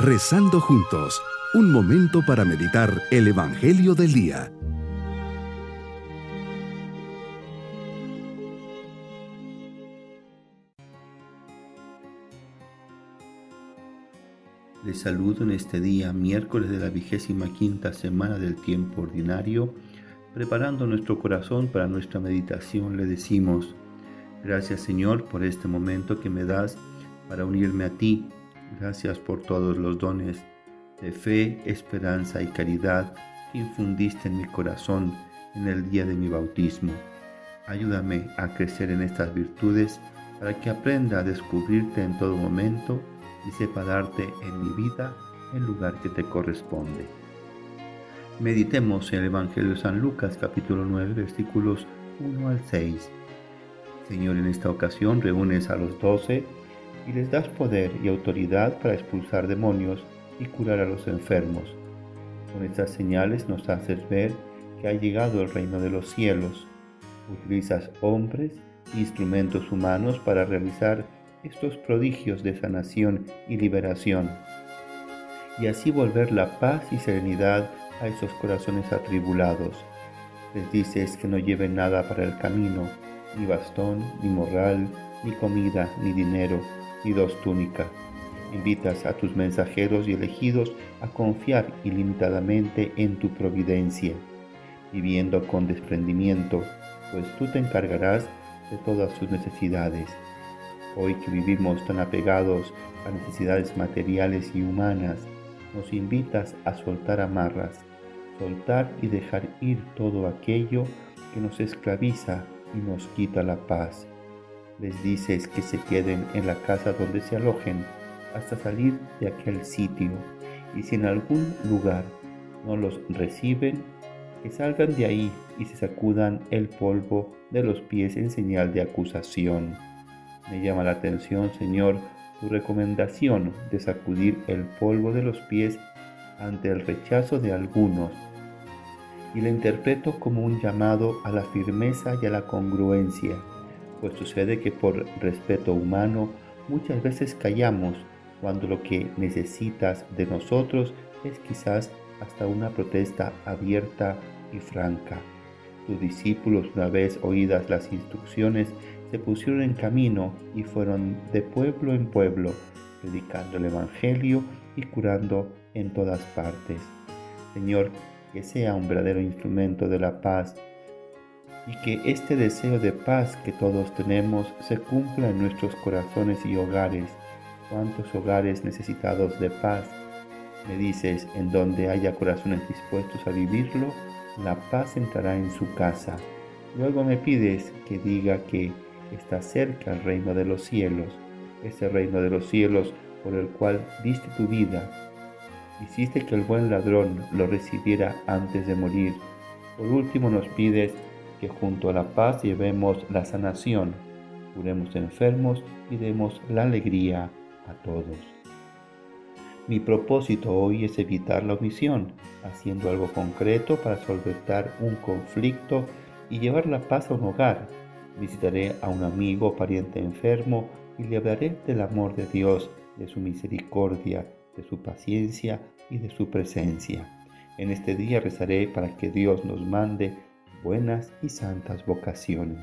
Rezando juntos, un momento para meditar el Evangelio del Día. Les saludo en este día, miércoles de la vigésima quinta semana del tiempo ordinario. Preparando nuestro corazón para nuestra meditación, le decimos, gracias Señor por este momento que me das para unirme a ti. Gracias por todos los dones de fe, esperanza y caridad que infundiste en mi corazón en el día de mi bautismo. Ayúdame a crecer en estas virtudes para que aprenda a descubrirte en todo momento y sepa darte en mi vida el lugar que te corresponde. Meditemos el Evangelio de San Lucas capítulo 9 versículos 1 al 6. Señor, en esta ocasión reúnes a los doce y les das poder y autoridad para expulsar demonios y curar a los enfermos. Con estas señales nos haces ver que ha llegado el reino de los cielos. Utilizas hombres, instrumentos humanos para realizar estos prodigios de sanación y liberación, y así volver la paz y serenidad a esos corazones atribulados. Les dices que no lleven nada para el camino, ni bastón, ni morral, ni comida, ni dinero, ni dos túnicas. Invitas a tus mensajeros y elegidos a confiar ilimitadamente en tu providencia, viviendo con desprendimiento, pues tú te encargarás de todas sus necesidades. Hoy que vivimos tan apegados a necesidades materiales y humanas, nos invitas a soltar amarras, soltar y dejar ir todo aquello que nos esclaviza y nos quita la paz. Les dices que se queden en la casa donde se alojen hasta salir de aquel sitio. Y si en algún lugar no los reciben, que salgan de ahí y se sacudan el polvo de los pies en señal de acusación. Me llama la atención, Señor, tu recomendación de sacudir el polvo de los pies ante el rechazo de algunos. Y la interpreto como un llamado a la firmeza y a la congruencia, pues sucede que por respeto humano muchas veces callamos cuando lo que necesitas de nosotros es quizás hasta una protesta abierta y franca. Tus discípulos, una vez oídas las instrucciones, se pusieron en camino y fueron de pueblo en pueblo, predicando el Evangelio y curando en todas partes. Señor, que sea un verdadero instrumento de la paz y que este deseo de paz que todos tenemos se cumpla en nuestros corazones y hogares. ¿Cuántos hogares necesitados de paz? Me dices, en donde haya corazones dispuestos a vivirlo, la paz entrará en su casa. Luego me pides que diga que está cerca el reino de los cielos, ese reino de los cielos por el cual diste tu vida. Hiciste que el buen ladrón lo recibiera antes de morir. Por último nos pides que junto a la paz llevemos la sanación, curemos enfermos y demos la alegría a todos. Mi propósito hoy es evitar la omisión, haciendo algo concreto para solventar un conflicto y llevar la paz a un hogar. Visitaré a un amigo o pariente enfermo y le hablaré del amor de Dios, de su misericordia, de su paciencia y de su presencia. En este día rezaré para que Dios nos mande buenas y santas vocaciones.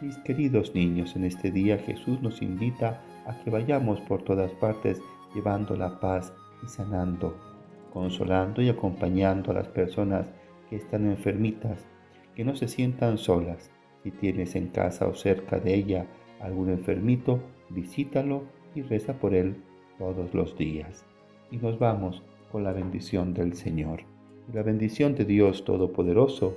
Mis queridos niños, en este día Jesús nos invita a que vayamos por todas partes llevando la paz y sanando, consolando y acompañando a las personas que están enfermitas, que no se sientan solas. Si tienes en casa o cerca de ella algún enfermito, visítalo y reza por él todos los días. Y nos vamos con la bendición del Señor. Y la bendición de Dios Todopoderoso,